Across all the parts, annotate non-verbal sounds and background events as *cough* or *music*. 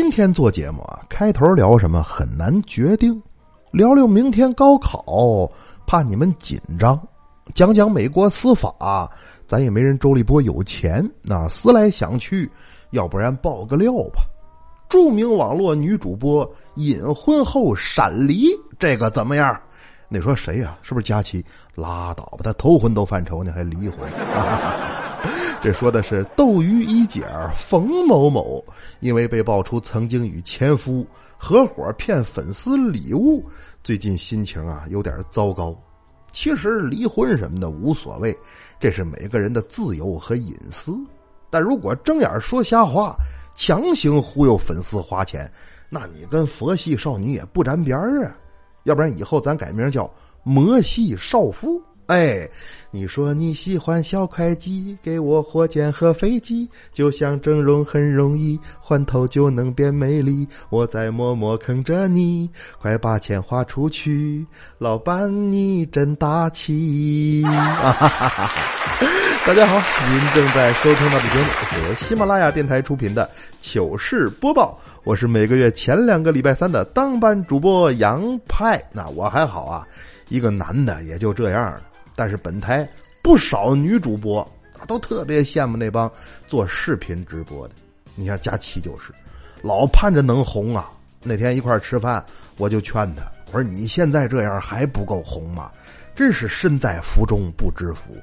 今天做节目啊，开头聊什么很难决定，聊聊明天高考，怕你们紧张；讲讲美国司法，咱也没人周立波有钱，那思来想去，要不然爆个料吧。著名网络女主播隐婚后闪离，这个怎么样？你说谁呀？是不是佳琪？拉倒吧，他头婚都犯愁呢，还离婚。*laughs* *laughs* 这说的是斗鱼一姐冯某某，因为被爆出曾经与前夫合伙骗粉丝礼物，最近心情啊有点糟糕。其实离婚什么的无所谓，这是每个人的自由和隐私。但如果睁眼说瞎话，强行忽悠粉丝花钱，那你跟佛系少女也不沾边儿啊。要不然以后咱改名叫魔系少妇。哎，你说你喜欢小会计，给我火箭和飞机，就像整容很容易，换头就能变美丽。我在默默坑着你，快把钱花出去，老板你真大气。啊哈哈大家好，您正在收听到的节目是由喜马拉雅电台出品的《糗事播报》，我是每个月前两个礼拜三的当班主播杨派。那我还好啊，一个男的也就这样了。但是本台不少女主播啊，都特别羡慕那帮做视频直播的。你像佳琪就是，老盼着能红啊。那天一块吃饭，我就劝他，我说你现在这样还不够红吗？真是身在福中不知福。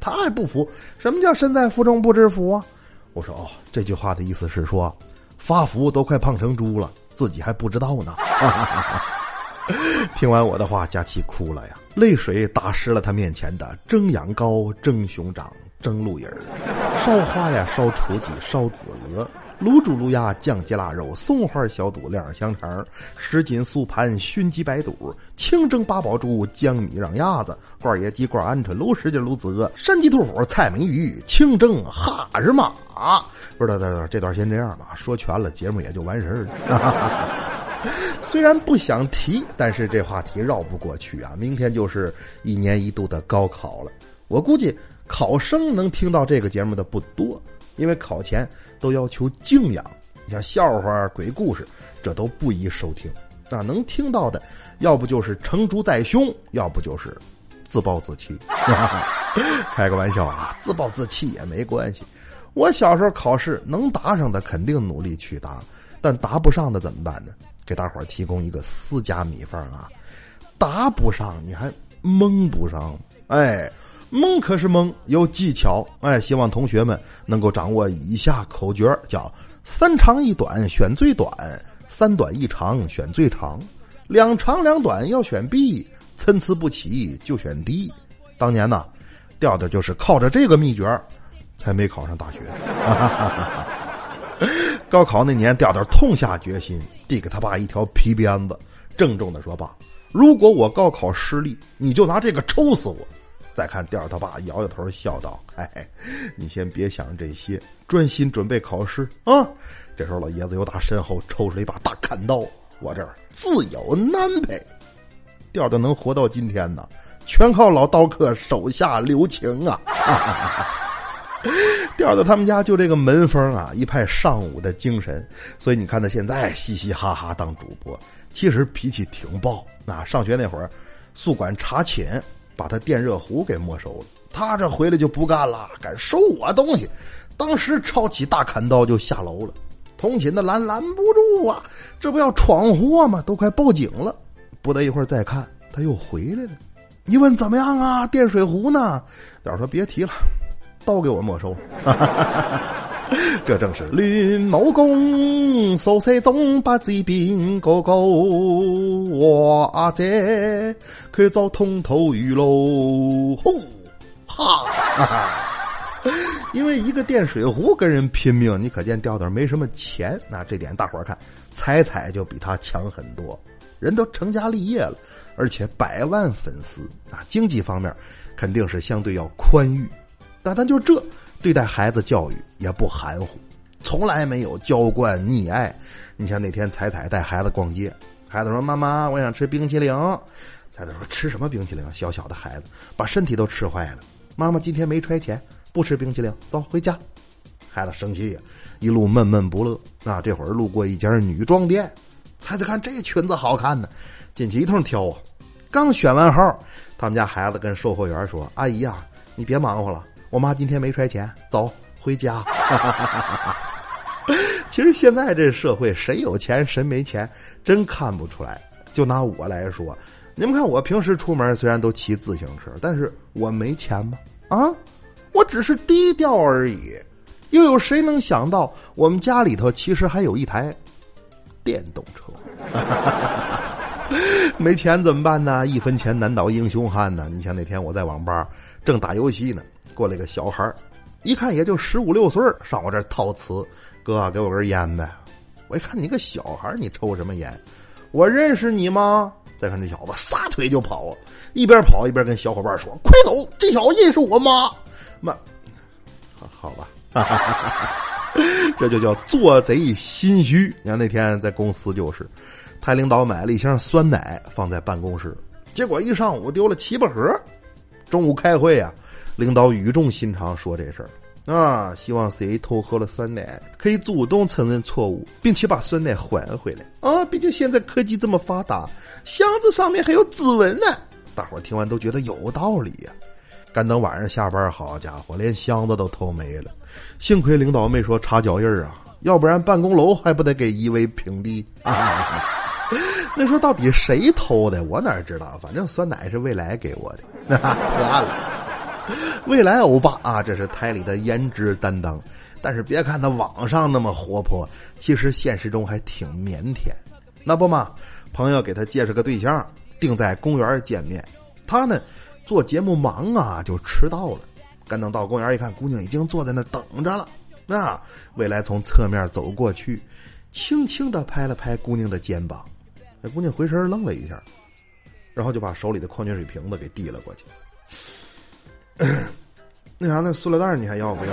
他还不服，什么叫身在福中不知福啊？我说哦，这句话的意思是说，发福都快胖成猪了，自己还不知道呢。*laughs* 听完我的话，佳琪哭了呀，泪水打湿了他面前的蒸羊羔、蒸熊掌、蒸鹿尾儿、烧花呀、烧雏鸡、烧子鹅、卤煮卤鸭、酱鸡腊肉、松花小肚、晾香肠、什锦素盘、熏鸡白肚、清蒸八宝猪、江米让鸭子、罐野鸡、罐鹌鹑、卤什锦卤子鹅、山鸡兔脯、菜米鱼、清蒸哈日马。不是，这这段先这样吧，说全了，节目也就完事儿了。*laughs* 虽然不想提，但是这话题绕不过去啊！明天就是一年一度的高考了，我估计考生能听到这个节目的不多，因为考前都要求静养，你像笑话、鬼故事，这都不宜收听。那能听到的，要不就是成竹在胸，要不就是自暴自弃。*laughs* 开个玩笑啊，自暴自弃也没关系。我小时候考试能答上的，肯定努力去答，但答不上的怎么办呢？给大伙儿提供一个私家秘方啊，答不上你还蒙不上，哎，蒙可是蒙，有技巧，哎，希望同学们能够掌握以下口诀叫三长一短选最短，三短一长选最长，两长两短要选 B，参差不齐就选 D。当年呢，调调就是靠着这个秘诀，才没考上大学。*laughs* 高考那年，调调痛下决心，递给他爸一条皮鞭子，郑重的说：“爸，如果我高考失利，你就拿这个抽死我。”再看调调他爸摇摇头，笑道：“哎，你先别想这些，专心准备考试啊。”这时候，老爷子又打身后抽出一把大砍刀，我这儿自有安排。调调能活到今天呢，全靠老刀客手下留情啊。哈哈哈哈 *laughs* 调到他们家就这个门风啊，一派尚武的精神，所以你看他现在嘻嘻哈哈当主播，其实脾气挺暴。啊，上学那会儿，宿管查寝，把他电热壶给没收了，他这回来就不干了，敢收我东西，当时抄起大砍刀就下楼了。同寝的拦拦不住啊，这不要闯祸吗？都快报警了。不得一会儿再看，他又回来了。你问怎么样啊？电水壶呢？调说别提了。都给我没收，*laughs* 这正是林某公手塞中把疾病哥哥哇这可遭通透鱼喽，吼哈！*laughs* 因为一个电水壶跟人拼命，你可见调调没什么钱。那这点大伙儿看，彩彩就比他强很多，人都成家立业了，而且百万粉丝啊，经济方面肯定是相对要宽裕。但咱就这对待孩子教育也不含糊，从来没有娇惯溺爱。你像那天彩彩带孩子逛街，孩子说：“妈妈，我想吃冰淇淋。”彩彩说：“吃什么冰淇淋？小小的孩子把身体都吃坏了。”妈妈今天没揣钱，不吃冰淇淋，走回家。孩子生气呀，一路闷闷不乐。啊，这会儿路过一家女装店，彩彩看这裙子好看呢，进去一通挑啊。刚选完号，他们家孩子跟售货员说：“阿姨呀，你别忙活了，我妈今天没揣钱，走回家。*laughs* ”其实现在这社会，谁有钱谁没钱，真看不出来。就拿我来说，你们看我平时出门虽然都骑自行车，但是我没钱吗？啊，我只是低调而已。又有谁能想到，我们家里头其实还有一台电动车？*laughs* 没钱怎么办呢？一分钱难倒英雄汉呢。你像那天我在网吧正打游戏呢，过来个小孩一看也就十五六岁上我这套词，哥给我根烟呗。我一看你个小孩你抽什么烟？我认识你吗？再看这小子撒腿就跑，一边跑一边跟小伙伴说：“快走，这小子认识我妈。”妈，好吧，*laughs* 这就叫做贼心虚。你看那天在公司就是。台领导买了一箱酸奶放在办公室，结果一上午丢了七八盒。中午开会啊，领导语重心长说这事儿啊，希望谁偷喝了酸奶可以主动承认错误，并且把酸奶还回来啊！毕竟现在科技这么发达，箱子上面还有指纹呢。大伙儿听完都觉得有道理呀。干等晚上下班，好家伙，连箱子都偷没了。幸亏领导没说查脚印儿啊，要不然办公楼还不得给夷为平地啊！*laughs* 那说到底谁偷的？我哪知道？反正酸奶是未来给我的，那破案了。*laughs* 未来欧巴啊，这是台里的颜值担当。但是别看他网上那么活泼，其实现实中还挺腼腆。那不嘛，朋友给他介绍个对象，定在公园见面。他呢，做节目忙啊，就迟到了。赶等到公园一看，姑娘已经坐在那等着了。那未来从侧面走过去，轻轻的拍了拍姑娘的肩膀。那姑娘回神愣了一下，然后就把手里的矿泉水瓶子给递了过去。*coughs* 那啥，那塑料袋你还要不要？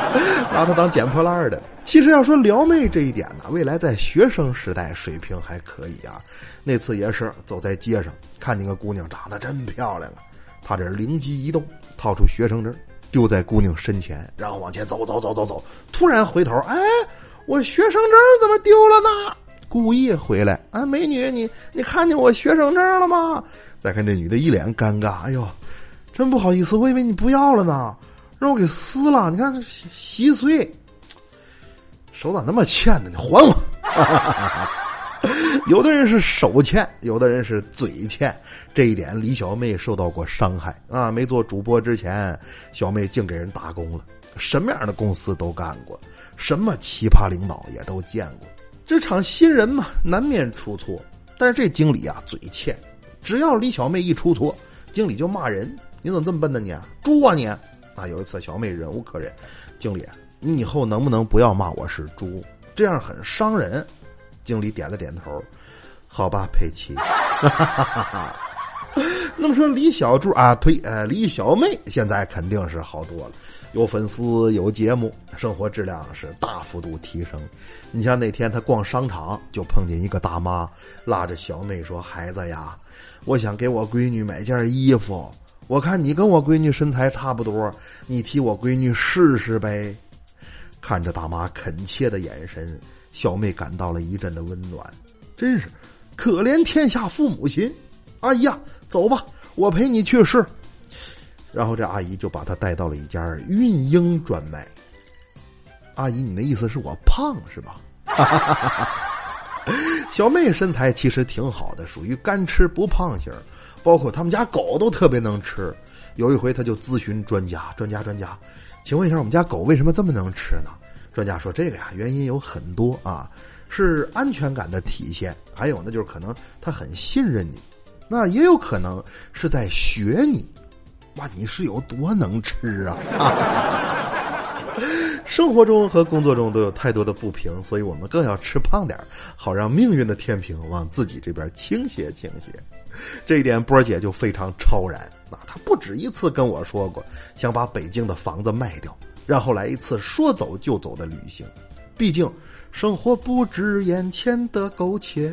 *laughs* 拿它当捡破烂的。其实要说撩妹这一点呢，未来在学生时代水平还可以啊。那次也是走在街上，看见个姑娘长得真漂亮啊。他这灵机一动，掏出学生证丢在姑娘身前，然后往前走走走走走。突然回头，哎，我学生证怎么丢了呢？故意回来啊，美女，你你看见我学生证了吗？再看这女的一脸尴尬，哎呦，真不好意思，我以为你不要了呢，让我给撕了。你看这稀碎，手咋那么欠呢？你还我！*laughs* 有的人是手欠，有的人是嘴欠，这一点李小妹受到过伤害啊。没做主播之前，小妹净给人打工了，什么样的公司都干过，什么奇葩领导也都见过。职场新人嘛，难免出错。但是这经理啊，嘴欠，只要李小妹一出错，经理就骂人：“你怎么这么笨呢？你猪啊你！”啊，有一次小妹忍无可忍，经理，你以后能不能不要骂我是猪？这样很伤人。经理点了点头，好吧，佩奇。*laughs* 那么说李小柱啊，呸，呃，李小妹现在肯定是好多了。有粉丝，有节目，生活质量是大幅度提升。你像那天他逛商场，就碰见一个大妈拉着小妹说：“孩子呀，我想给我闺女买件衣服，我看你跟我闺女身材差不多，你替我闺女试试呗。”看着大妈恳切的眼神，小妹感到了一阵的温暖。真是可怜天下父母心。阿姨呀，走吧，我陪你去试。然后这阿姨就把她带到了一家孕婴专卖。阿姨，你的意思是我胖是吧？*laughs* *laughs* 小妹身材其实挺好的，属于干吃不胖型，包括他们家狗都特别能吃。有一回，他就咨询专家：“专家，专家，请问一下，我们家狗为什么这么能吃呢？”专家说：“这个呀，原因有很多啊，是安全感的体现，还有呢，就是可能它很信任你，那也有可能是在学你。”哇，你是有多能吃啊！*laughs* 生活中和工作中都有太多的不平，所以我们更要吃胖点好让命运的天平往自己这边倾斜倾斜。这一点波姐就非常超然啊！她不止一次跟我说过，想把北京的房子卖掉，然后来一次说走就走的旅行。毕竟生活不止眼前的苟且，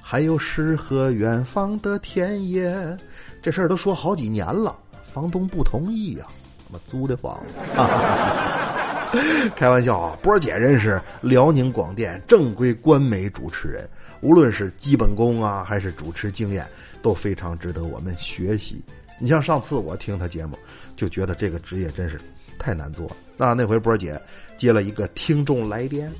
还有诗和远方的田野。这事儿都说好几年了。房东不同意呀，他妈租的房子。*laughs* 开玩笑啊，波姐认识辽宁广电正规官媒主持人，无论是基本功啊，还是主持经验，都非常值得我们学习。你像上次我听他节目，就觉得这个职业真是太难做了。那那回波姐接了一个听众来电，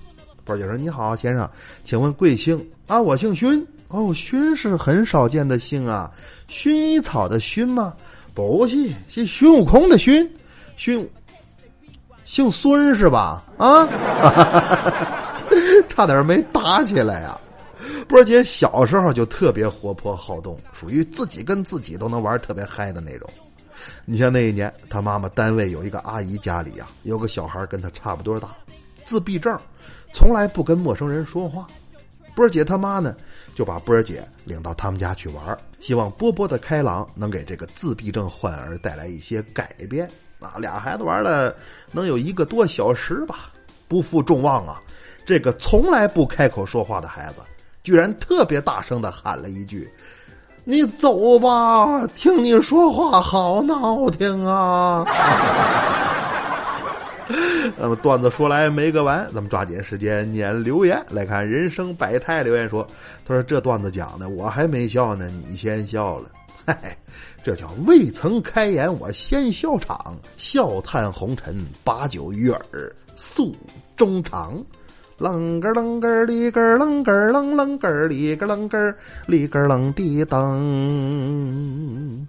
波姐说：“你好，先生，请问贵姓？啊，我姓勋。哦，勋是很少见的姓啊，薰衣草的薰吗？不是，是孙悟空的孙，孙。”姓孙是吧？啊，*laughs* 差点没打起来呀！波姐小时候就特别活泼好动，属于自己跟自己都能玩特别嗨的那种。你像那一年，他妈妈单位有一个阿姨家里呀，有个小孩跟他差不多大，自闭症，从来不跟陌生人说话。波姐他妈呢，就把波姐领到他们家去玩，希望波波的开朗能给这个自闭症患儿带来一些改变。啊，俩孩子玩了能有一个多小时吧，不负众望啊！这个从来不开口说话的孩子，居然特别大声的喊了一句：“你走吧，听你说话好闹听啊！” *laughs* 那么段子说来没个完，咱们抓紧时间念留言来看。人生百态留言说：“他说这段子讲的我还没笑呢，你先笑了。”嗨。*laughs* 这叫未曾开言，我先笑场。笑叹红尘，把酒于耳，诉衷肠。楞个楞个里个楞个楞楞个里个楞个里个楞的噔。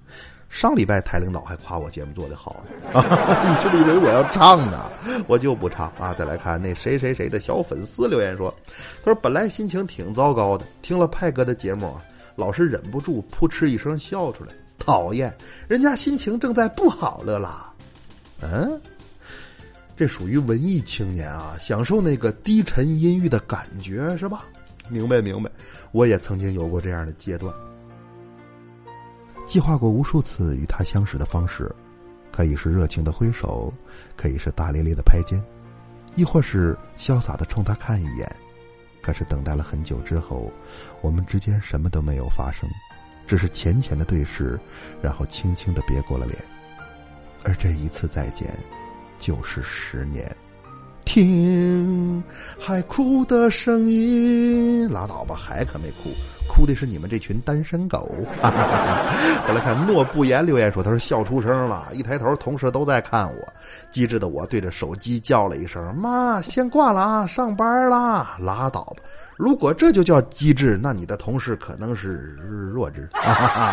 上礼拜台领导还夸我节目做的好呢，*laughs* 你是不是以为我要唱呢？我就不唱啊！再来看那谁谁谁的小粉丝留言说：“他说本来心情挺糟糕的，听了派哥的节目，老是忍不住扑哧一声笑出来。”讨厌，人家心情正在不好了啦。嗯，这属于文艺青年啊，享受那个低沉阴郁的感觉是吧？明白明白，我也曾经有过这样的阶段，计划过无数次与他相识的方式，可以是热情的挥手，可以是大咧咧的拍肩，亦或是潇洒的冲他看一眼。可是等待了很久之后，我们之间什么都没有发生。只是浅浅的对视，然后轻轻的别过了脸，而这一次再见，就是十年。听海哭的声音，拉倒吧，海可没哭，哭的是你们这群单身狗。*laughs* 再来看诺不言留言说，他说笑出声了，一抬头同事都在看我，机智的我对着手机叫了一声妈，先挂了啊，上班啦，拉倒吧。如果这就叫机智，那你的同事可能是弱智。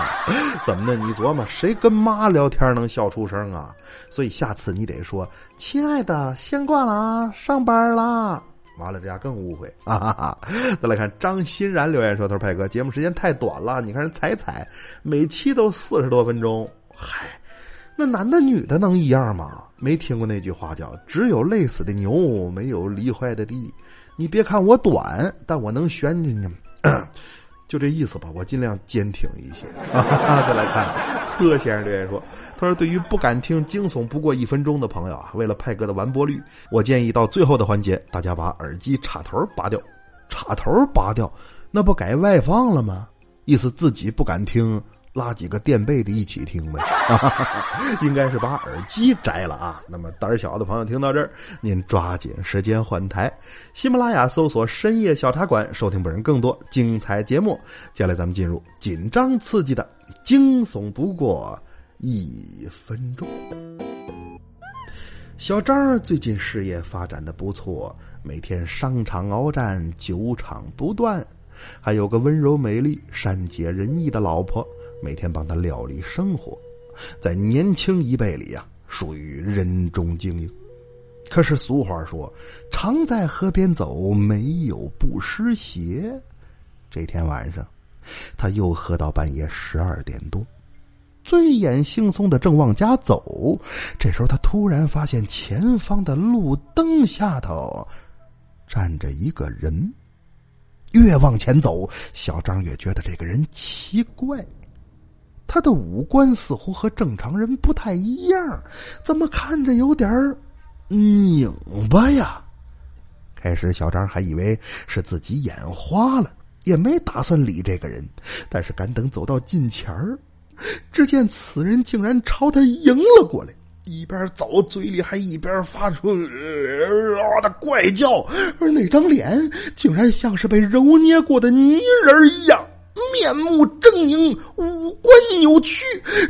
*laughs* 怎么的？你琢磨谁跟妈聊天能笑出声啊？所以下次你得说：“亲爱的，先挂了啊，上班啦。”完了，这样更误会啊。*laughs* 再来看张欣然留言说：“他说派哥，节目时间太短了，你看人彩彩每期都四十多分钟。嗨，那男的女的能一样吗？没听过那句话叫‘只有累死的牛，没有累坏的地’。”你别看我短，但我能悬进去，*clears throat* 就这意思吧。我尽量坚挺一些。*laughs* 再来看柯先生留言说：“他说对于不敢听惊悚不过一分钟的朋友啊，为了派哥的完播率，我建议到最后的环节，大家把耳机插头拔掉。插头拔掉，那不改外放了吗？意思自己不敢听。”拉几个垫背的一起听呗，*laughs* 应该是把耳机摘了啊。那么胆小的朋友听到这儿，您抓紧时间换台。喜马拉雅搜索“深夜小茶馆”，收听本人更多精彩节目。接下来咱们进入紧张刺激的惊悚不过一分钟。小张最近事业发展的不错，每天商场鏖战，酒场不断，还有个温柔美丽、善解人意的老婆。每天帮他料理生活，在年轻一辈里呀，属于人中精英。可是俗话说：“常在河边走，没有不湿鞋。”这天晚上，他又喝到半夜十二点多，醉眼惺忪的正往家走，这时候他突然发现前方的路灯下头站着一个人。越往前走，小张越觉得这个人奇怪。他的五官似乎和正常人不太一样，怎么看着有点拧巴呀？开始小张还以为是自己眼花了，也没打算理这个人。但是敢等走到近前儿，只见此人竟然朝他迎了过来，一边走，嘴里还一边发出啊的怪叫，而那张脸竟然像是被揉捏过的泥人一样，面目狰狞，五官扭曲。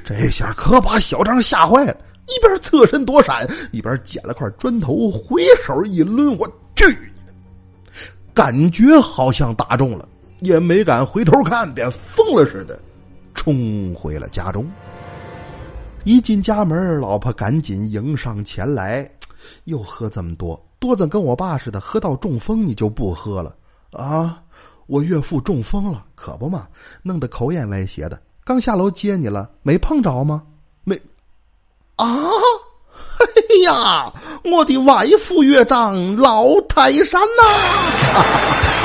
这下可把小张吓坏了，一边侧身躲闪，一边捡了块砖头，回手一抡，我去！感觉好像打中了，也没敢回头看，便疯了似的冲回了家中。一进家门，老婆赶紧迎上前来，又喝这么多，多子跟我爸似的，喝到中风你就不喝了啊？我岳父中风了，可不嘛，弄得口眼歪斜的。刚下楼接你了，没碰着吗？没啊？哎呀，我的外父岳丈老泰山呐！*laughs*